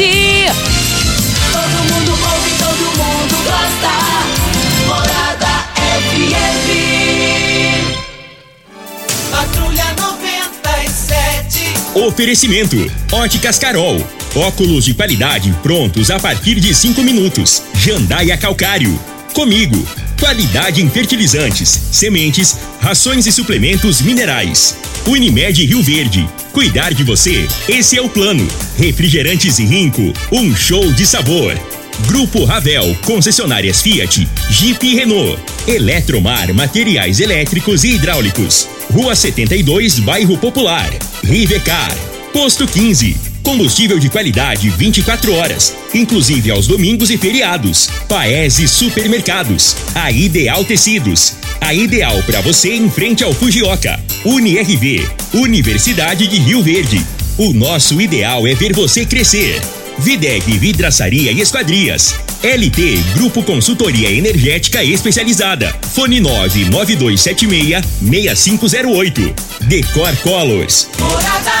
Todo mundo ouve, todo mundo gosta. Morada FM. Patrulha 97. Oferecimento: Óticas Carol. Óculos de qualidade prontos a partir de 5 minutos. Jandaia Calcário. Comigo. Qualidade em fertilizantes, sementes, rações e suplementos minerais. Unimed Rio Verde. Cuidar de você, esse é o plano. Refrigerantes e Rinco, um show de sabor. Grupo Ravel, concessionárias Fiat, Jeep e Renault. Eletromar, materiais elétricos e hidráulicos. Rua 72, Bairro Popular. Rivecar. Posto 15. Combustível de qualidade 24 horas, inclusive aos domingos e feriados. Paese Supermercados. A Ideal Tecidos. A ideal para você em frente ao Fujioka. UniRV. Universidade de Rio Verde. O nosso ideal é ver você crescer. Videg Vidraçaria e Esquadrias. LT Grupo Consultoria Energética Especializada. Fone 99276 6508. Decor Colors. Morada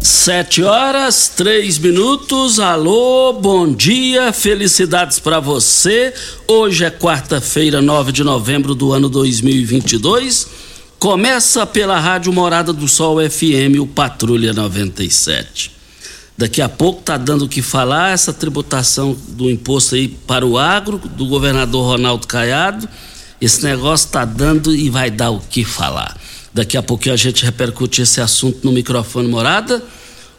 Sete horas, três minutos. Alô, bom dia, felicidades para você. Hoje é quarta-feira, 9 de novembro do ano 2022. Começa pela Rádio Morada do Sol FM, o Patrulha 97. Daqui a pouco tá dando o que falar essa tributação do imposto aí para o agro do governador Ronaldo Caiado. Esse negócio tá dando e vai dar o que falar. Daqui a pouquinho a gente repercute esse assunto no microfone morada.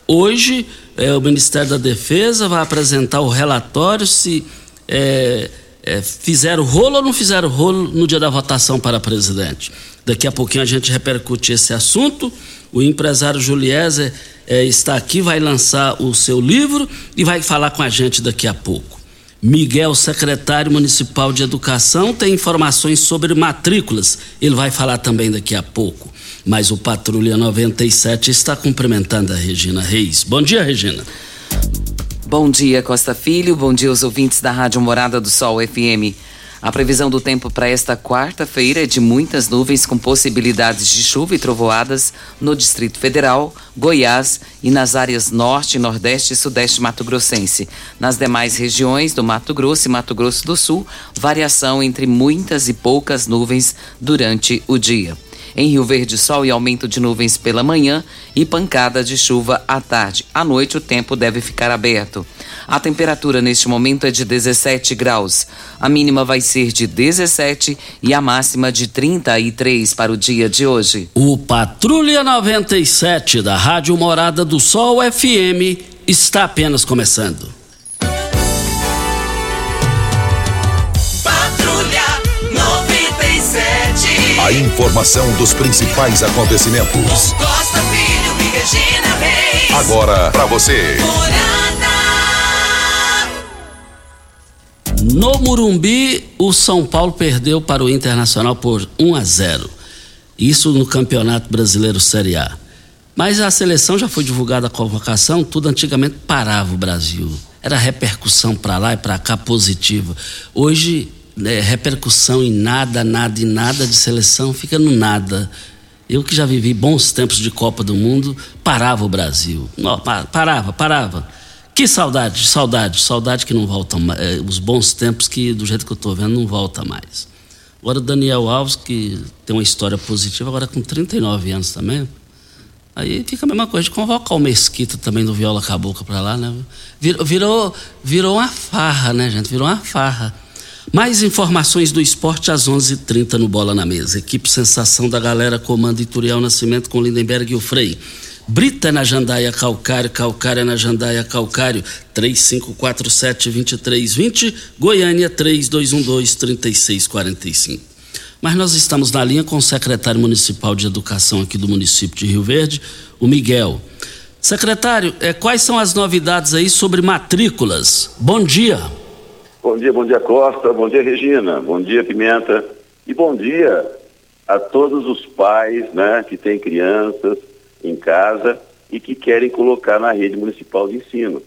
Hoje, é, o Ministério da Defesa vai apresentar o relatório se é, é, fizeram rolo ou não fizeram rolo no dia da votação para presidente. Daqui a pouquinho a gente repercute esse assunto. O empresário Juliezer é, está aqui, vai lançar o seu livro e vai falar com a gente daqui a pouco. Miguel, secretário municipal de educação, tem informações sobre matrículas. Ele vai falar também daqui a pouco. Mas o Patrulha 97 está cumprimentando a Regina Reis. Bom dia, Regina. Bom dia, Costa Filho. Bom dia aos ouvintes da Rádio Morada do Sol FM. A previsão do tempo para esta quarta-feira é de muitas nuvens com possibilidades de chuva e trovoadas no Distrito Federal, Goiás e nas áreas norte, nordeste e sudeste mato-grossense. Nas demais regiões do Mato Grosso e Mato Grosso do Sul, variação entre muitas e poucas nuvens durante o dia. Em Rio Verde, sol e aumento de nuvens pela manhã e pancada de chuva à tarde. À noite, o tempo deve ficar aberto. A temperatura neste momento é de 17 graus. A mínima vai ser de 17 e a máxima de 33 para o dia de hoje. O Patrulha 97 da Rádio Morada do Sol FM está apenas começando. A informação dos principais acontecimentos. Costa Filho e Regina Reis. Agora para você. No Murumbi, o São Paulo perdeu para o Internacional por 1 a 0. Isso no Campeonato Brasileiro Série A. Mas a seleção já foi divulgada a convocação, tudo antigamente parava o Brasil. Era repercussão para lá e para cá positiva. Hoje, né, repercussão em nada, nada e nada de seleção fica no nada. Eu que já vivi bons tempos de Copa do Mundo, parava o Brasil. Não, pa- parava, parava. Que saudade, saudade, saudade que não voltam mais. É, os bons tempos que, do jeito que eu estou vendo, não volta mais. Agora o Daniel Alves, que tem uma história positiva, agora com 39 anos também. Aí fica a mesma coisa de convocar o Mesquita também do Viola Cabocla para lá, né? Virou, virou, virou uma farra, né, gente? Virou uma farra. Mais informações do esporte às 11:30 h 30 no Bola na Mesa. Equipe Sensação da Galera comanda Ituriel Nascimento com Lindenberg e o Frei. Brita na Jandaia Calcário, Calcária na Jandaia Calcário, 3547-2320, Goiânia 3212-3645. Mas nós estamos na linha com o secretário municipal de educação aqui do município de Rio Verde, o Miguel. Secretário, eh, quais são as novidades aí sobre matrículas? Bom dia. Bom dia, bom dia Costa, bom dia Regina, bom dia Pimenta e bom dia a todos os pais, né, que têm crianças em casa e que querem colocar na rede municipal de ensino.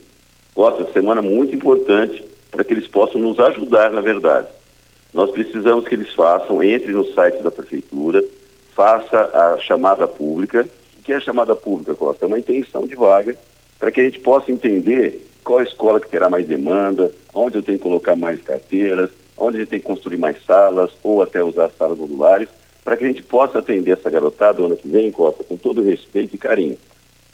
Costa, semana muito importante para que eles possam nos ajudar, na verdade. Nós precisamos que eles façam, entre no site da prefeitura, faça a chamada pública. O que é a chamada pública, Costa? É uma intenção de vaga para que a gente possa entender qual a escola que terá mais demanda, onde eu tenho que colocar mais carteiras, onde a gente tem que construir mais salas ou até usar salas modulares, para que a gente possa atender essa garotada ano que vem, Costa, com todo respeito e carinho.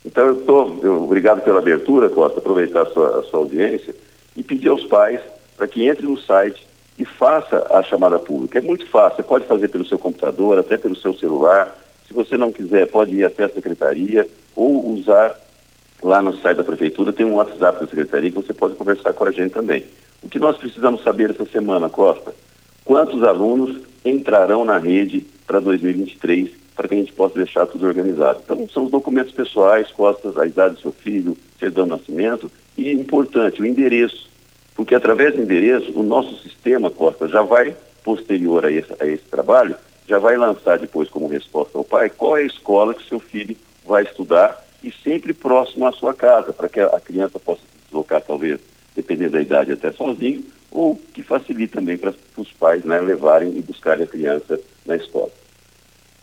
Então eu estou, obrigado pela abertura, Costa, aproveitar a sua, a sua audiência e pedir aos pais para que entre no site e faça a chamada pública. É muito fácil, você pode fazer pelo seu computador, até pelo seu celular. Se você não quiser, pode ir até a secretaria ou usar lá no site da prefeitura, tem um WhatsApp da secretaria que você pode conversar com a gente também. O que nós precisamos saber essa semana, Costa? Quantos alunos entrarão na rede para 2023 para que a gente possa deixar tudo organizado. Então, são os documentos pessoais, costas, a idade do seu filho, certidão de nascimento e, importante, o endereço. Porque através do endereço, o nosso sistema, Costa, já vai, posterior a esse, a esse trabalho, já vai lançar depois como resposta ao pai qual é a escola que seu filho vai estudar e sempre próximo à sua casa, para que a criança possa se deslocar, talvez, dependendo da idade, até sozinho, ou que facilite também para os pais né, levarem e buscarem a criança na escola.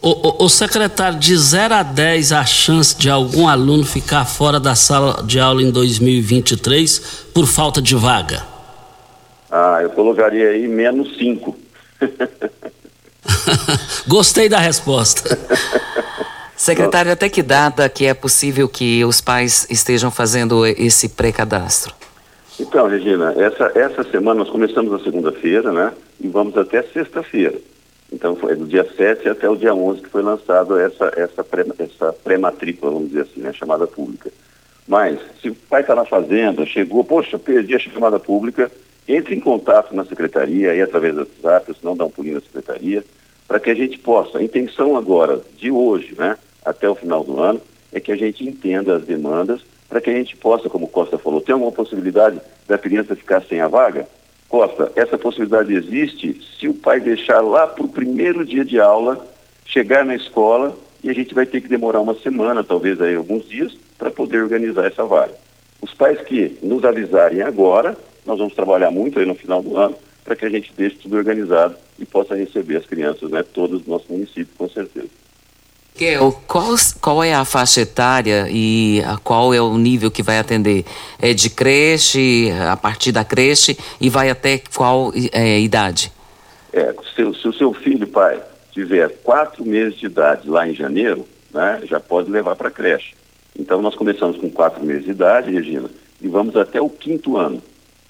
O, o, o, secretário, de 0 a 10, a chance de algum aluno ficar fora da sala de aula em 2023 por falta de vaga? Ah, eu colocaria aí menos 5. Gostei da resposta. Secretário, até que data que é possível que os pais estejam fazendo esse pré-cadastro? Então, Regina, essa, essa semana nós começamos na segunda-feira, né? E vamos até sexta-feira. Então, foi do dia 7 até o dia 11 que foi lançado essa, essa, pré, essa pré-matrícula, vamos dizer assim, né, chamada pública. Mas, se o pai está na fazenda, chegou, poxa, perdi a chamada pública, entre em contato na secretaria, aí através do WhatsApp, se não dá um pulinho na secretaria, para que a gente possa, a intenção agora, de hoje, né, até o final do ano, é que a gente entenda as demandas, para que a gente possa, como Costa falou, ter alguma possibilidade da criança ficar sem a vaga? Costa, essa possibilidade existe se o pai deixar lá para o primeiro dia de aula, chegar na escola e a gente vai ter que demorar uma semana, talvez aí alguns dias, para poder organizar essa vaga. Os pais que nos avisarem agora, nós vamos trabalhar muito aí no final do ano, para que a gente deixe tudo organizado e possa receber as crianças, né, todos do nosso município, com certeza. Qual, qual é a faixa etária e a qual é o nível que vai atender? É de creche, a partir da creche e vai até qual é, idade? É, se, se, o seu filho, pai, tiver quatro meses de idade lá em janeiro, né, já pode levar para a creche. Então nós começamos com quatro meses de idade, Regina, e vamos até o quinto ano.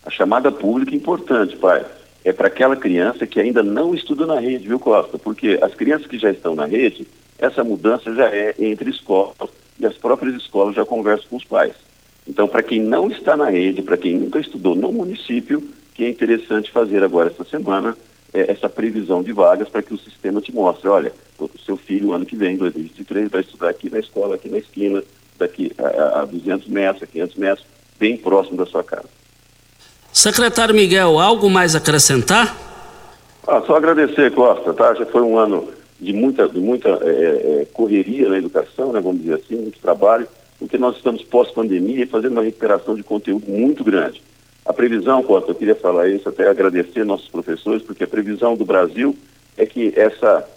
A chamada pública é importante, pai. É para aquela criança que ainda não estuda na rede, viu, Costa? Porque as crianças que já estão na rede, essa mudança já é entre escolas e as próprias escolas já conversam com os pais. Então, para quem não está na rede, para quem nunca estudou no município, que é interessante fazer agora essa semana é, essa previsão de vagas para que o sistema te mostre, olha, o seu filho ano que vem, 2023, vai estudar aqui na escola, aqui na esquina, daqui a, a 200 metros, a 500 metros, bem próximo da sua casa. Secretário Miguel, algo mais a acrescentar? Ah, só agradecer, Costa, tá? Já foi um ano de muita, de muita é, é, correria na educação, né, vamos dizer assim, muito trabalho, porque nós estamos pós-pandemia e fazendo uma recuperação de conteúdo muito grande. A previsão, Costa, eu queria falar isso, até agradecer nossos professores, porque a previsão do Brasil é que essa,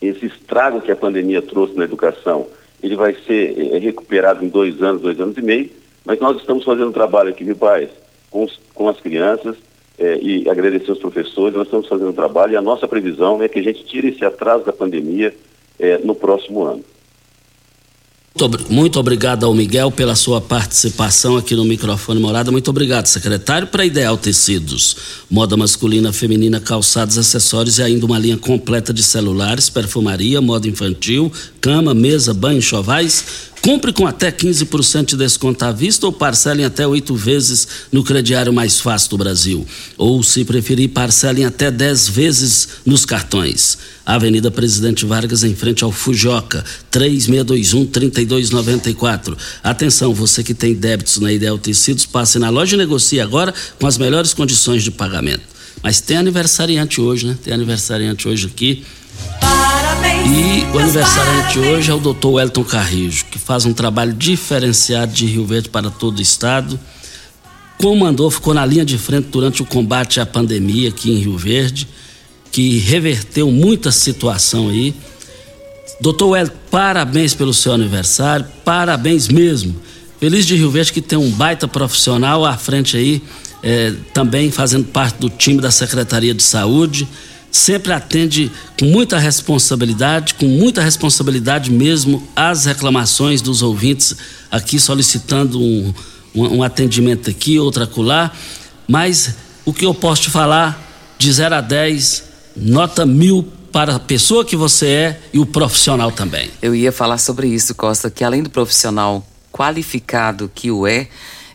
esse estrago que a pandemia trouxe na educação, ele vai ser é, recuperado em dois anos, dois anos e meio, mas nós estamos fazendo um trabalho aqui, viu, pais, com, com as crianças, é, e agradecer aos professores. Nós estamos fazendo um trabalho e a nossa previsão é que a gente tire esse atraso da pandemia é, no próximo ano. Muito obrigado ao Miguel pela sua participação aqui no microfone Morada. Muito obrigado, secretário. Para Ideal Tecidos, moda masculina, feminina, calçados, acessórios e ainda uma linha completa de celulares, perfumaria, moda infantil, cama, mesa, banho, chovais Compre com até 15% de desconto à vista ou parcelem até oito vezes no crediário mais fácil do Brasil. Ou, se preferir, parcelem até 10 vezes nos cartões. Avenida Presidente Vargas, em frente ao Fujoca, 3621-3294. Atenção, você que tem débitos na Ideal Tecidos, passe na loja e negocie agora com as melhores condições de pagamento. Mas tem aniversariante hoje, né? Tem aniversariante hoje aqui. Parabéns E o aniversariante hoje é o Dr. Wellington Carrijo, que faz um trabalho diferenciado de Rio Verde para todo o estado. Comandou, ficou na linha de frente durante o combate à pandemia aqui em Rio Verde, que reverteu muita situação aí. Doutor Wellington, parabéns pelo seu aniversário, parabéns mesmo. Feliz de Rio Verde que tem um baita profissional à frente aí, é, também fazendo parte do time da Secretaria de Saúde. Sempre atende com muita responsabilidade, com muita responsabilidade mesmo, as reclamações dos ouvintes aqui solicitando um, um, um atendimento aqui, outro acolá. Mas o que eu posso te falar, de 0 a 10, nota mil para a pessoa que você é e o profissional também. Eu ia falar sobre isso, Costa, que além do profissional qualificado que o é,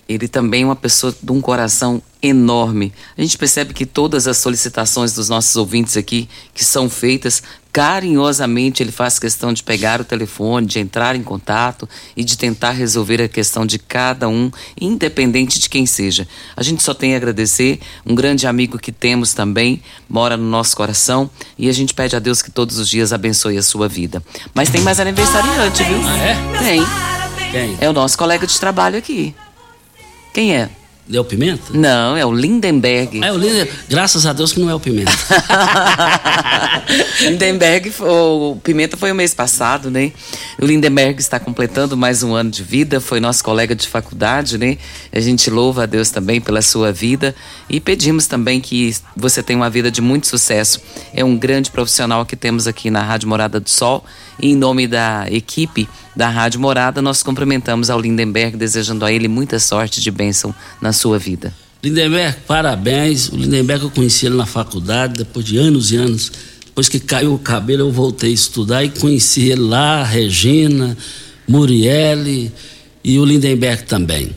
ele também é uma pessoa de um coração enorme. A gente percebe que todas as solicitações dos nossos ouvintes aqui, que são feitas, carinhosamente ele faz questão de pegar o telefone, de entrar em contato e de tentar resolver a questão de cada um, independente de quem seja. A gente só tem a agradecer, um grande amigo que temos também, mora no nosso coração e a gente pede a Deus que todos os dias abençoe a sua vida. Mas tem mais aniversariante, viu? Ah, é? Tem. Quem? É o nosso colega de trabalho aqui. Quem é? É o Pimenta? Não, é o Lindenberg. Ah, é o Linder. Graças a Deus que não é o Pimenta. Lindenberg, o Pimenta foi o mês passado, né? O Lindenberg está completando mais um ano de vida, foi nosso colega de faculdade, né? A gente louva a Deus também pela sua vida e pedimos também que você tenha uma vida de muito sucesso. É um grande profissional que temos aqui na Rádio Morada do Sol e em nome da equipe da Rádio Morada, nós cumprimentamos ao Lindenberg, desejando a ele muita sorte de bênção na sua vida. Lindenberg, parabéns. O Lindenberg eu conheci ele na faculdade, depois de anos e anos. Depois que caiu o cabelo, eu voltei a estudar e conheci ele lá, Regina, Murielle e o Lindenberg também.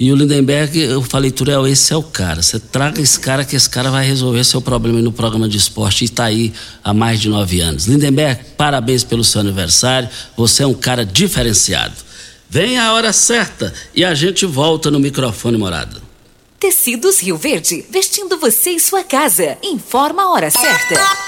E o Lindenberg, eu falei, Turel, esse é o cara. Você traga esse cara que esse cara vai resolver seu problema no programa de esporte e está aí há mais de nove anos. Lindenberg, parabéns pelo seu aniversário. Você é um cara diferenciado. Vem a hora certa e a gente volta no microfone morado. Tecidos Rio Verde, vestindo você e sua casa. Informa a hora certa.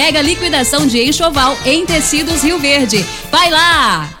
mega liquidação de enxoval em tecidos Rio Verde. Vai lá!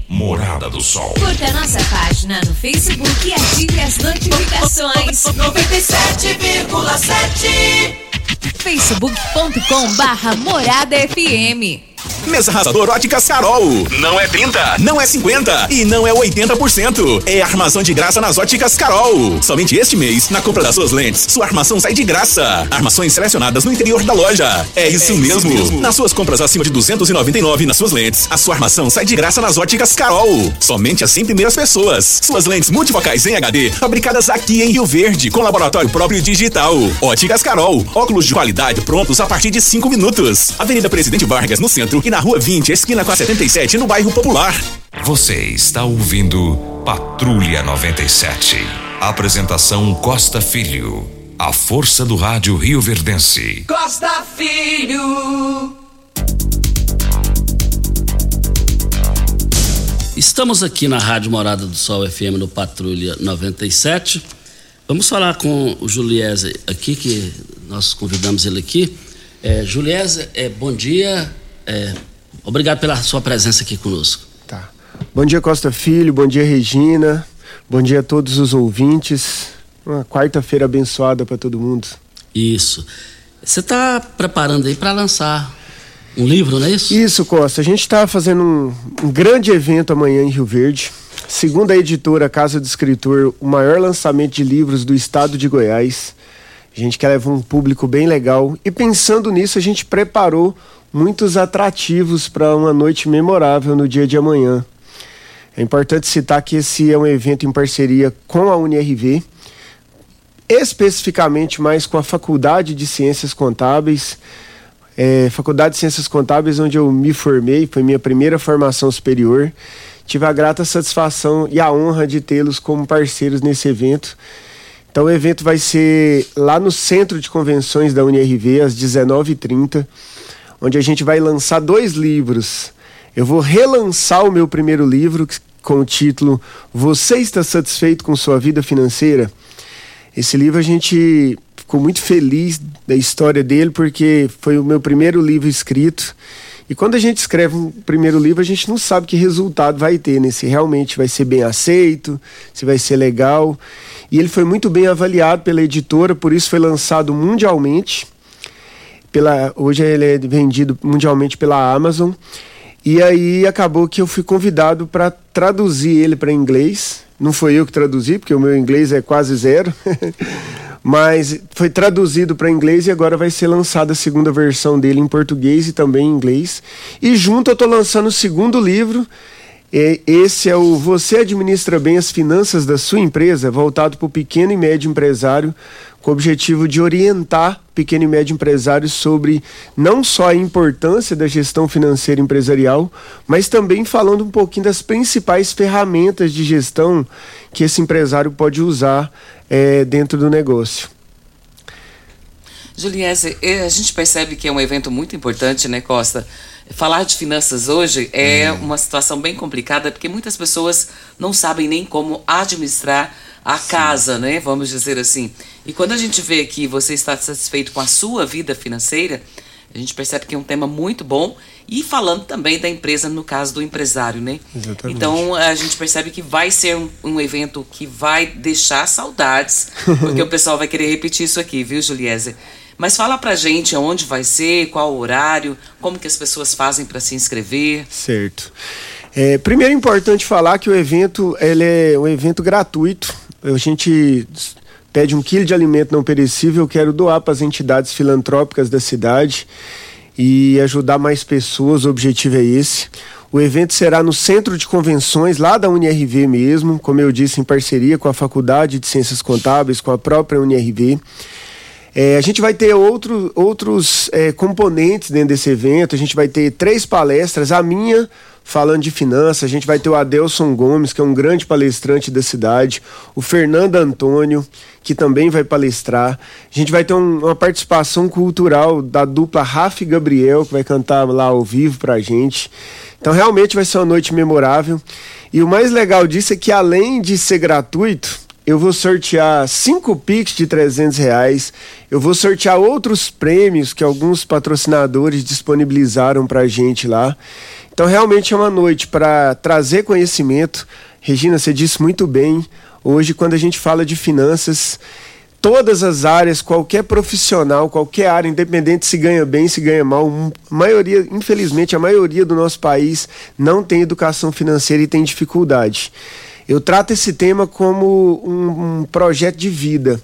Morada do Sol. Curta nossa página no Facebook e ative as notificações. 97,7 facebook.com barra Morada FM. Mesa arrasador Óticas Carol. Não é 30, não é 50 e não é 80%. É armação de graça nas Óticas Carol. Somente este mês, na compra das suas lentes, sua armação sai de graça. Armações selecionadas no interior da loja. É isso, é mesmo. isso mesmo. Nas suas compras acima de 299 nas suas lentes, a sua armação sai de graça nas Óticas Carol. Somente as 100 primeiras pessoas. Suas lentes multifocais em HD, fabricadas aqui em Rio Verde, com laboratório próprio digital. Óticas Carol, óculos de qualidade prontos a partir de 5 minutos. Avenida Presidente Vargas, no centro, e na Rua 20, esquina com a 77, no bairro Popular. Você está ouvindo Patrulha 97. Apresentação Costa Filho. A força do rádio Rio Verdense. Costa Filho. Estamos aqui na Rádio Morada do Sol FM no Patrulha 97. Vamos falar com o Juliese aqui, que nós convidamos ele aqui. É, Juliese, é, bom dia. É, obrigado pela sua presença aqui conosco. Tá. Bom dia, Costa Filho. Bom dia, Regina. Bom dia a todos os ouvintes. Uma quarta-feira abençoada para todo mundo. Isso. Você está preparando aí para lançar um livro, não é isso? Isso, Costa. A gente está fazendo um, um, grande evento amanhã em Rio Verde. Segundo a editora Casa do Escritor, o maior lançamento de livros do estado de Goiás. A gente quer levar um público bem legal. E pensando nisso, a gente preparou muitos atrativos para uma noite memorável no dia de amanhã. É importante citar que esse é um evento em parceria com a UNIRV, especificamente mais com a Faculdade de Ciências Contábeis. É, Faculdade de Ciências Contábeis, onde eu me formei, foi minha primeira formação superior. Tive a grata satisfação e a honra de tê-los como parceiros nesse evento. Então, o evento vai ser lá no Centro de Convenções da UNIRV, às 19h30 onde a gente vai lançar dois livros. Eu vou relançar o meu primeiro livro com o título Você está satisfeito com sua vida financeira? Esse livro a gente ficou muito feliz da história dele porque foi o meu primeiro livro escrito. E quando a gente escreve um primeiro livro, a gente não sabe que resultado vai ter, né? Se realmente vai ser bem aceito, se vai ser legal. E ele foi muito bem avaliado pela editora, por isso foi lançado mundialmente pela hoje ele é vendido mundialmente pela Amazon. E aí acabou que eu fui convidado para traduzir ele para inglês. Não foi eu que traduzi, porque o meu inglês é quase zero. Mas foi traduzido para inglês e agora vai ser lançada a segunda versão dele em português e também em inglês. E junto eu estou lançando o segundo livro. Esse é o Você Administra Bem as Finanças da Sua Empresa, voltado para o pequeno e médio empresário, com o objetivo de orientar pequeno e médio empresários sobre não só a importância da gestão financeira empresarial, mas também falando um pouquinho das principais ferramentas de gestão que esse empresário pode usar é, dentro do negócio. Juliese, eh, a gente percebe que é um evento muito importante, né, Costa? Falar de finanças hoje é hum. uma situação bem complicada porque muitas pessoas não sabem nem como administrar a Sim. casa, né? Vamos dizer assim. E quando a gente vê que você está satisfeito com a sua vida financeira, a gente percebe que é um tema muito bom e falando também da empresa, no caso do empresário, né? Exatamente. Então a gente percebe que vai ser um, um evento que vai deixar saudades, porque o pessoal vai querer repetir isso aqui, viu, Juliese? Mas fala pra gente aonde vai ser, qual o horário, como que as pessoas fazem para se inscrever. Certo. É, primeiro é importante falar que o evento ele é um evento gratuito. A gente pede um quilo de alimento não perecível, eu quero doar para as entidades filantrópicas da cidade e ajudar mais pessoas, o objetivo é esse. O evento será no Centro de Convenções, lá da UNIRV mesmo, como eu disse, em parceria com a Faculdade de Ciências Contábeis, com a própria UNIRV. É, a gente vai ter outro, outros é, componentes dentro desse evento. A gente vai ter três palestras. A minha, falando de finanças, a gente vai ter o Adelson Gomes, que é um grande palestrante da cidade. O Fernando Antônio, que também vai palestrar. A gente vai ter um, uma participação cultural da dupla Rafa e Gabriel, que vai cantar lá ao vivo pra gente. Então, realmente vai ser uma noite memorável. E o mais legal disso é que, além de ser gratuito, eu vou sortear cinco Pix de 300 reais. Eu vou sortear outros prêmios que alguns patrocinadores disponibilizaram para a gente lá. Então, realmente é uma noite para trazer conhecimento. Regina, você disse muito bem. Hoje, quando a gente fala de finanças, todas as áreas, qualquer profissional, qualquer área, independente se ganha bem, se ganha mal, maioria, infelizmente, a maioria do nosso país não tem educação financeira e tem dificuldade. Eu trato esse tema como um, um projeto de vida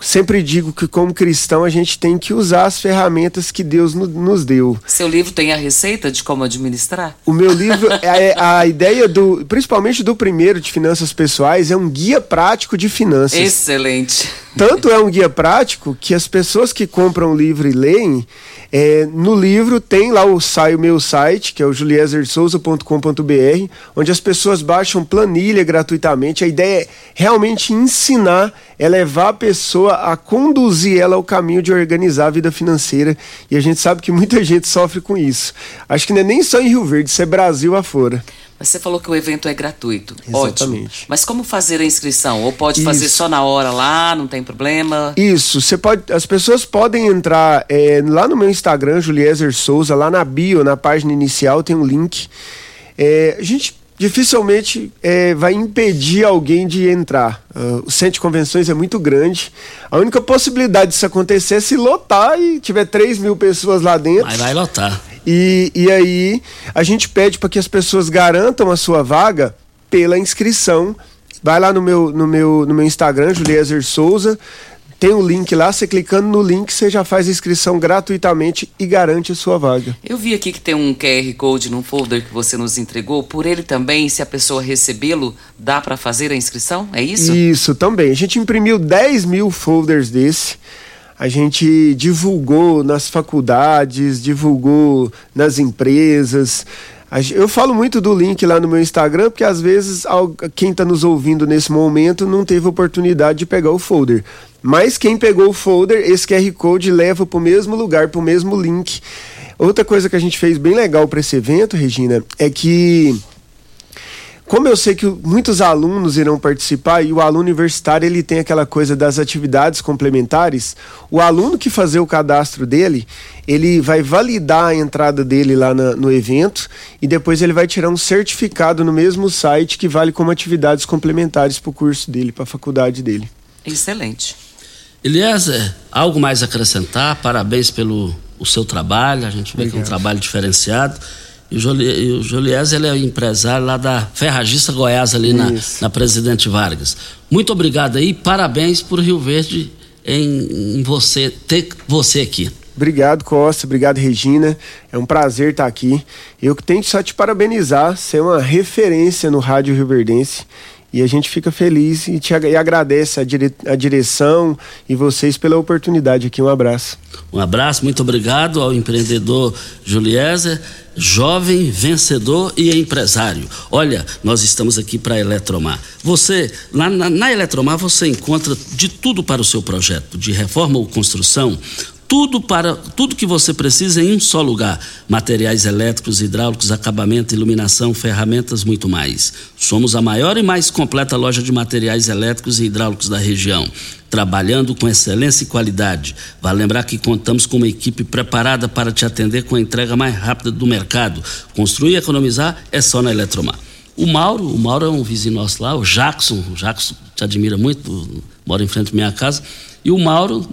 sempre digo que como cristão a gente tem que usar as ferramentas que Deus no, nos deu. Seu livro tem a receita de como administrar? O meu livro é a ideia do, principalmente do primeiro de finanças pessoais, é um guia prático de finanças. Excelente. Tanto é um guia prático que as pessoas que compram o livro e leem, é, no livro tem lá o, sai, o meu site, que é o juliezersouza.com.br, onde as pessoas baixam planilha gratuitamente. A ideia é realmente ensinar, é levar a pessoa a conduzir ela ao caminho de organizar a vida financeira. E a gente sabe que muita gente sofre com isso. Acho que não é nem só em Rio Verde, isso é Brasil afora. Mas você falou que o evento é gratuito. Exatamente. Ótimo. Mas como fazer a inscrição? Ou pode Isso. fazer só na hora lá, não tem problema? Isso. Você pode, as pessoas podem entrar é, lá no meu Instagram, Juliezer Souza, lá na bio, na página inicial, tem um link. É, a gente dificilmente é, vai impedir alguém de entrar. Uh, o centro de convenções é muito grande. A única possibilidade disso acontecer é se lotar e tiver 3 mil pessoas lá dentro. Mas vai lotar. E, e aí a gente pede para que as pessoas garantam a sua vaga pela inscrição. Vai lá no meu, no meu, no meu Instagram, Juliezer Souza. Tem o um link lá, você clicando no link, você já faz a inscrição gratuitamente e garante a sua vaga. Eu vi aqui que tem um QR Code no folder que você nos entregou. Por ele também, se a pessoa recebê-lo, dá para fazer a inscrição? É isso? Isso, também. A gente imprimiu 10 mil folders desse a gente divulgou nas faculdades, divulgou nas empresas. Eu falo muito do link lá no meu Instagram, porque às vezes quem está nos ouvindo nesse momento não teve oportunidade de pegar o folder. Mas quem pegou o folder, esse QR Code leva para o mesmo lugar, para o mesmo link. Outra coisa que a gente fez bem legal para esse evento, Regina, é que como eu sei que muitos alunos irão participar e o aluno universitário ele tem aquela coisa das atividades complementares, o aluno que fazer o cadastro dele, ele vai validar a entrada dele lá na, no evento e depois ele vai tirar um certificado no mesmo site que vale como atividades complementares para o curso dele, para a faculdade dele. Excelente. Eliezer, algo mais a acrescentar? Parabéns pelo o seu trabalho, a gente vê Obrigado. que é um trabalho diferenciado. E o, Juliés, ele é empresário lá da Ferragista Goiás, ali na, na, Presidente Vargas. Muito obrigado aí, parabéns por Rio Verde em, em, você, ter você aqui. Obrigado, Costa. Obrigado, Regina. É um prazer estar aqui. Eu que tenho só te parabenizar, ser uma referência no Rádio Rio Verdense. E a gente fica feliz e, te, e agradece a, dire, a direção e vocês pela oportunidade aqui. Um abraço. Um abraço, muito obrigado ao empreendedor Juliezer, jovem, vencedor e empresário. Olha, nós estamos aqui para a Eletromar. Você, lá na, na Eletromar, você encontra de tudo para o seu projeto, de reforma ou construção, tudo para tudo que você precisa em um só lugar: materiais elétricos, hidráulicos, acabamento, iluminação, ferramentas, muito mais. Somos a maior e mais completa loja de materiais elétricos e hidráulicos da região, trabalhando com excelência e qualidade. Vale lembrar que contamos com uma equipe preparada para te atender com a entrega mais rápida do mercado. Construir e economizar é só na Eletromar. O Mauro, o Mauro é um vizinho nosso lá, o Jackson, o Jackson te admira muito, mora em frente à minha casa. E o Mauro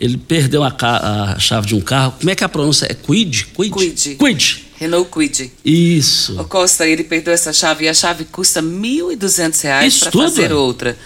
ele perdeu a, a, chave de um carro. Como é que é a pronúncia? É Quid? Quid? Quid. Quid. Renault Quid. Isso. O Costa, ele perdeu essa chave e a chave custa R$ 1.200 para fazer outra.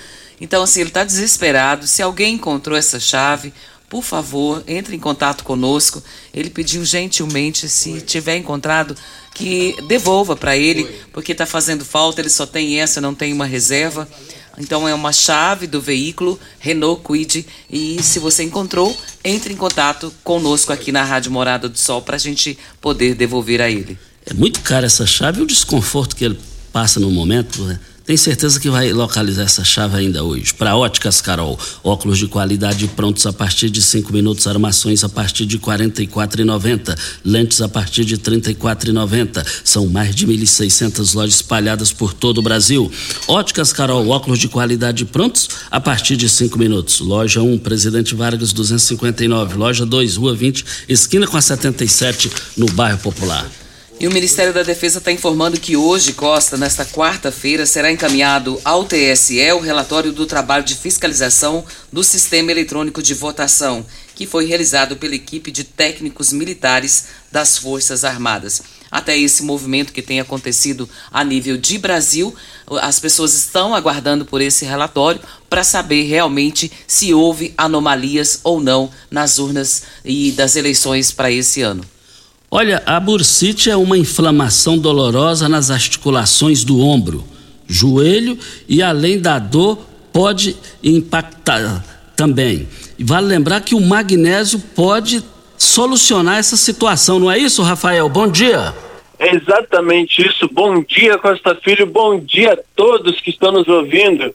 Então, assim, ele está desesperado. Se alguém encontrou essa chave, por favor, entre em contato conosco. Ele pediu gentilmente, se tiver encontrado, que devolva para ele, porque está fazendo falta. Ele só tem essa, não tem uma reserva. Então é uma chave do veículo Renault Quid e se você encontrou, entre em contato conosco aqui na Rádio Morada do Sol para a gente poder devolver a ele. É muito cara essa chave e o desconforto que ele passa no momento, né? Tem certeza que vai localizar essa chave ainda hoje. Para Óticas Carol, óculos de qualidade prontos a partir de 5 minutos, armações a partir de R$ 44,90, lentes a partir de R$ 34,90. São mais de 1.600 lojas espalhadas por todo o Brasil. Óticas Carol, óculos de qualidade prontos a partir de 5 minutos. Loja 1, Presidente Vargas 259. Loja 2, Rua 20, esquina com a 77, no bairro Popular. E o Ministério da Defesa está informando que hoje, Costa, nesta quarta-feira, será encaminhado ao TSE o relatório do trabalho de fiscalização do Sistema Eletrônico de Votação, que foi realizado pela equipe de técnicos militares das Forças Armadas. Até esse movimento que tem acontecido a nível de Brasil, as pessoas estão aguardando por esse relatório para saber realmente se houve anomalias ou não nas urnas e das eleições para esse ano. Olha, a bursite é uma inflamação dolorosa nas articulações do ombro, joelho e além da dor pode impactar também. Vale lembrar que o magnésio pode solucionar essa situação, não é isso, Rafael? Bom dia. É exatamente isso. Bom dia, Costa Filho. Bom dia a todos que estão nos ouvindo.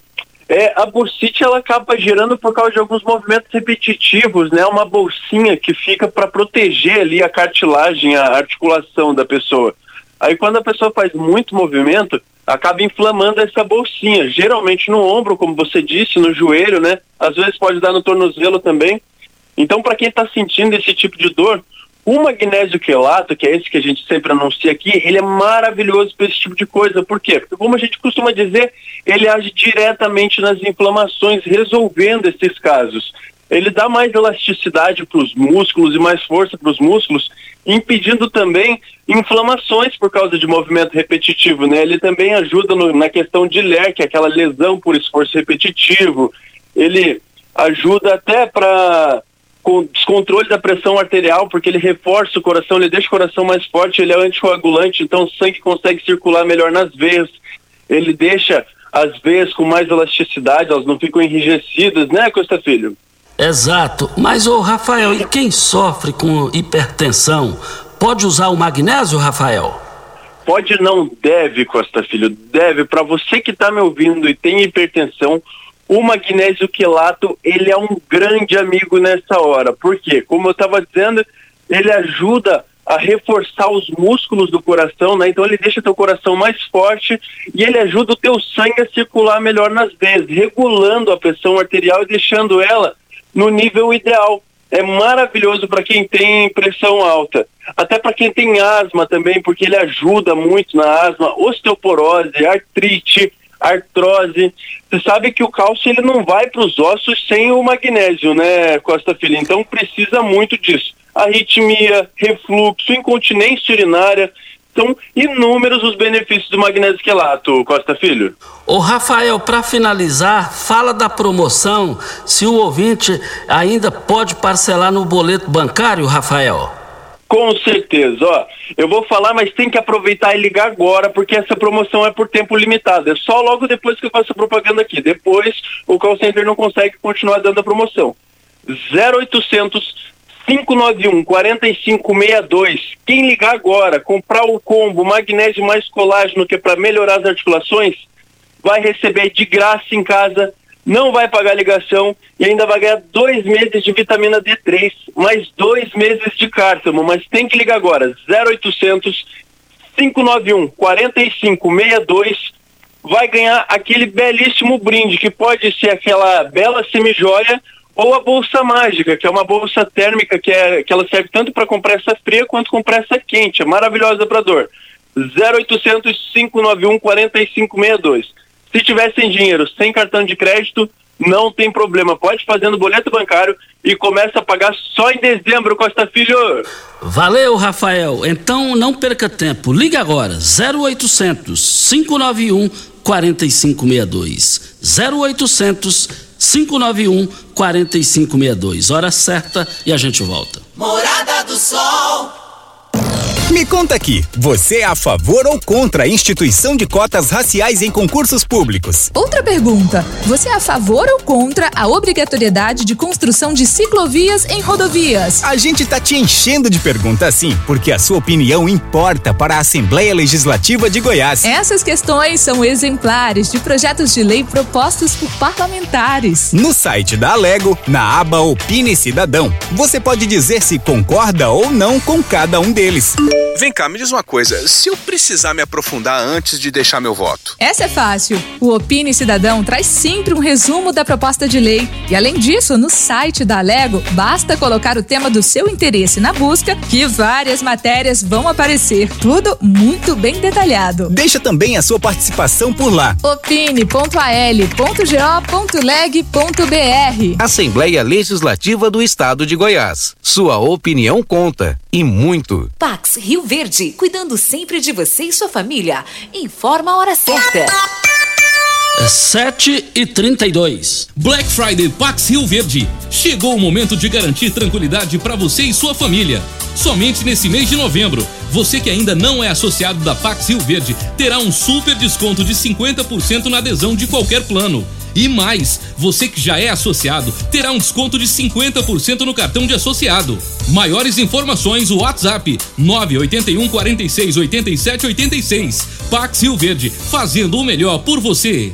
É, a bursite ela acaba gerando por causa de alguns movimentos repetitivos, né? Uma bolsinha que fica para proteger ali a cartilagem, a articulação da pessoa. Aí quando a pessoa faz muito movimento, acaba inflamando essa bolsinha, geralmente no ombro, como você disse, no joelho, né? Às vezes pode dar no tornozelo também. Então, para quem está sentindo esse tipo de dor, o magnésio quelato, que é esse que a gente sempre anuncia aqui, ele é maravilhoso para esse tipo de coisa. Por quê? Porque, como a gente costuma dizer, ele age diretamente nas inflamações, resolvendo esses casos. Ele dá mais elasticidade para os músculos e mais força para os músculos, impedindo também inflamações por causa de movimento repetitivo. Né? Ele também ajuda no, na questão de LER, que é aquela lesão por esforço repetitivo. Ele ajuda até para descontrole da pressão arterial, porque ele reforça o coração, ele deixa o coração mais forte, ele é anticoagulante, então o sangue consegue circular melhor nas veias. Ele deixa as veias com mais elasticidade, elas não ficam enrijecidas, né, Costa Filho? Exato. Mas, ô Rafael, e quem sofre com hipertensão, pode usar o magnésio, Rafael? Pode não, deve, Costa Filho, deve. Para você que está me ouvindo e tem hipertensão, o magnésio quelato, ele é um grande amigo nessa hora. Por quê? Como eu estava dizendo, ele ajuda a reforçar os músculos do coração, né? Então ele deixa teu coração mais forte e ele ajuda o teu sangue a circular melhor nas veias, regulando a pressão arterial e deixando ela no nível ideal. É maravilhoso para quem tem pressão alta. Até para quem tem asma também, porque ele ajuda muito na asma, osteoporose, artrite, artrose. Você sabe que o cálcio ele não vai para os ossos sem o magnésio, né, Costa Filho? Então precisa muito disso. Arritmia, refluxo, incontinência urinária. São inúmeros os benefícios do magnésio quelato, Costa Filho. Ô Rafael, para finalizar, fala da promoção, se o ouvinte ainda pode parcelar no boleto bancário, Rafael. Com certeza, ó. Eu vou falar, mas tem que aproveitar e ligar agora, porque essa promoção é por tempo limitado. É só logo depois que eu faço a propaganda aqui. Depois o call center não consegue continuar dando a promoção. 0800 591 4562. Quem ligar agora, comprar o combo magnésio mais colágeno, que é para melhorar as articulações, vai receber de graça em casa não vai pagar ligação e ainda vai ganhar dois meses de vitamina D3, mais dois meses de cártamo, mas tem que ligar agora, 0800 591 4562, vai ganhar aquele belíssimo brinde, que pode ser aquela bela semijoia ou a bolsa mágica, que é uma bolsa térmica que, é, que ela serve tanto para compressa fria quanto compressa quente, é maravilhosa para dor. 0800 591 4562. Se tiver sem dinheiro, sem cartão de crédito, não tem problema. Pode fazer no boleto bancário e começa a pagar só em dezembro, Costa Filho. Valeu, Rafael. Então não perca tempo. Liga agora. 0800 591 4562. 0800 591 4562. Hora certa e a gente volta. Morada do Sol. Me conta aqui, você é a favor ou contra a instituição de cotas raciais em concursos públicos? Outra pergunta: você é a favor ou contra a obrigatoriedade de construção de ciclovias em rodovias? A gente tá te enchendo de perguntas assim, porque a sua opinião importa para a Assembleia Legislativa de Goiás. Essas questões são exemplares de projetos de lei propostos por parlamentares. No site da Alego, na aba Opine Cidadão, você pode dizer se concorda ou não com cada um deles. Vem cá, me diz uma coisa. Se eu precisar me aprofundar antes de deixar meu voto? Essa é fácil. O Opine Cidadão traz sempre um resumo da proposta de lei. E além disso, no site da Alego, basta colocar o tema do seu interesse na busca que várias matérias vão aparecer. Tudo muito bem detalhado. Deixa também a sua participação por lá. opine.al.go.leg.br Assembleia Legislativa do Estado de Goiás. Sua opinião conta. E muito. Pax Rio Verde, cuidando sempre de você e sua família. Informa a hora certa. 7 e 32. Black Friday Pax Rio Verde. Chegou o momento de garantir tranquilidade para você e sua família. Somente nesse mês de novembro, você que ainda não é associado da Pax Rio Verde terá um super desconto de 50% na adesão de qualquer plano. E mais, você que já é associado terá um desconto de 50% no cartão de associado. Maiores informações, o WhatsApp 981 46 87 86. Pax Rio Verde, fazendo o melhor por você.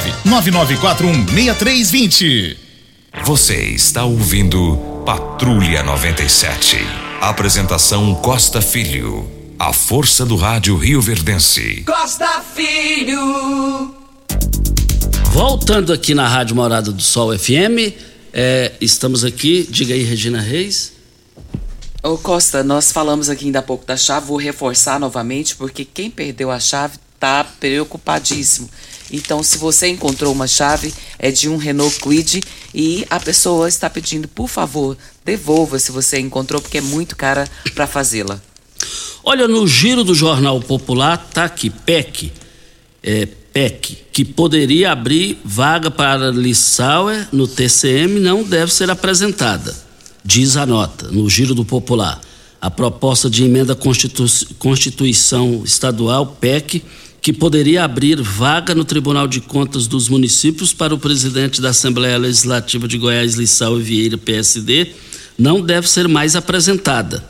99416320. Você está ouvindo Patrulha 97. Apresentação Costa Filho. A força do rádio Rio Verdense. Costa Filho. Voltando aqui na Rádio Morada do Sol FM, é, estamos aqui, diga aí, Regina Reis. Ô Costa, nós falamos aqui ainda há pouco da chave, vou reforçar novamente, porque quem perdeu a chave tá preocupadíssimo. Então, se você encontrou uma chave, é de um Renault Kwid e a pessoa está pedindo, por favor, devolva se você encontrou, porque é muito cara para fazê-la. Olha, no giro do Jornal Popular tá aqui, PEC, é, PEC, que poderia abrir vaga para Lissauer no TCM, não deve ser apresentada, diz a nota, no giro do Popular. A proposta de emenda à Constitu Constituição Estadual, PEC, que poderia abrir vaga no Tribunal de Contas dos Municípios para o presidente da Assembleia Legislativa de Goiás, Lissau Vieira, PSD, não deve ser mais apresentada.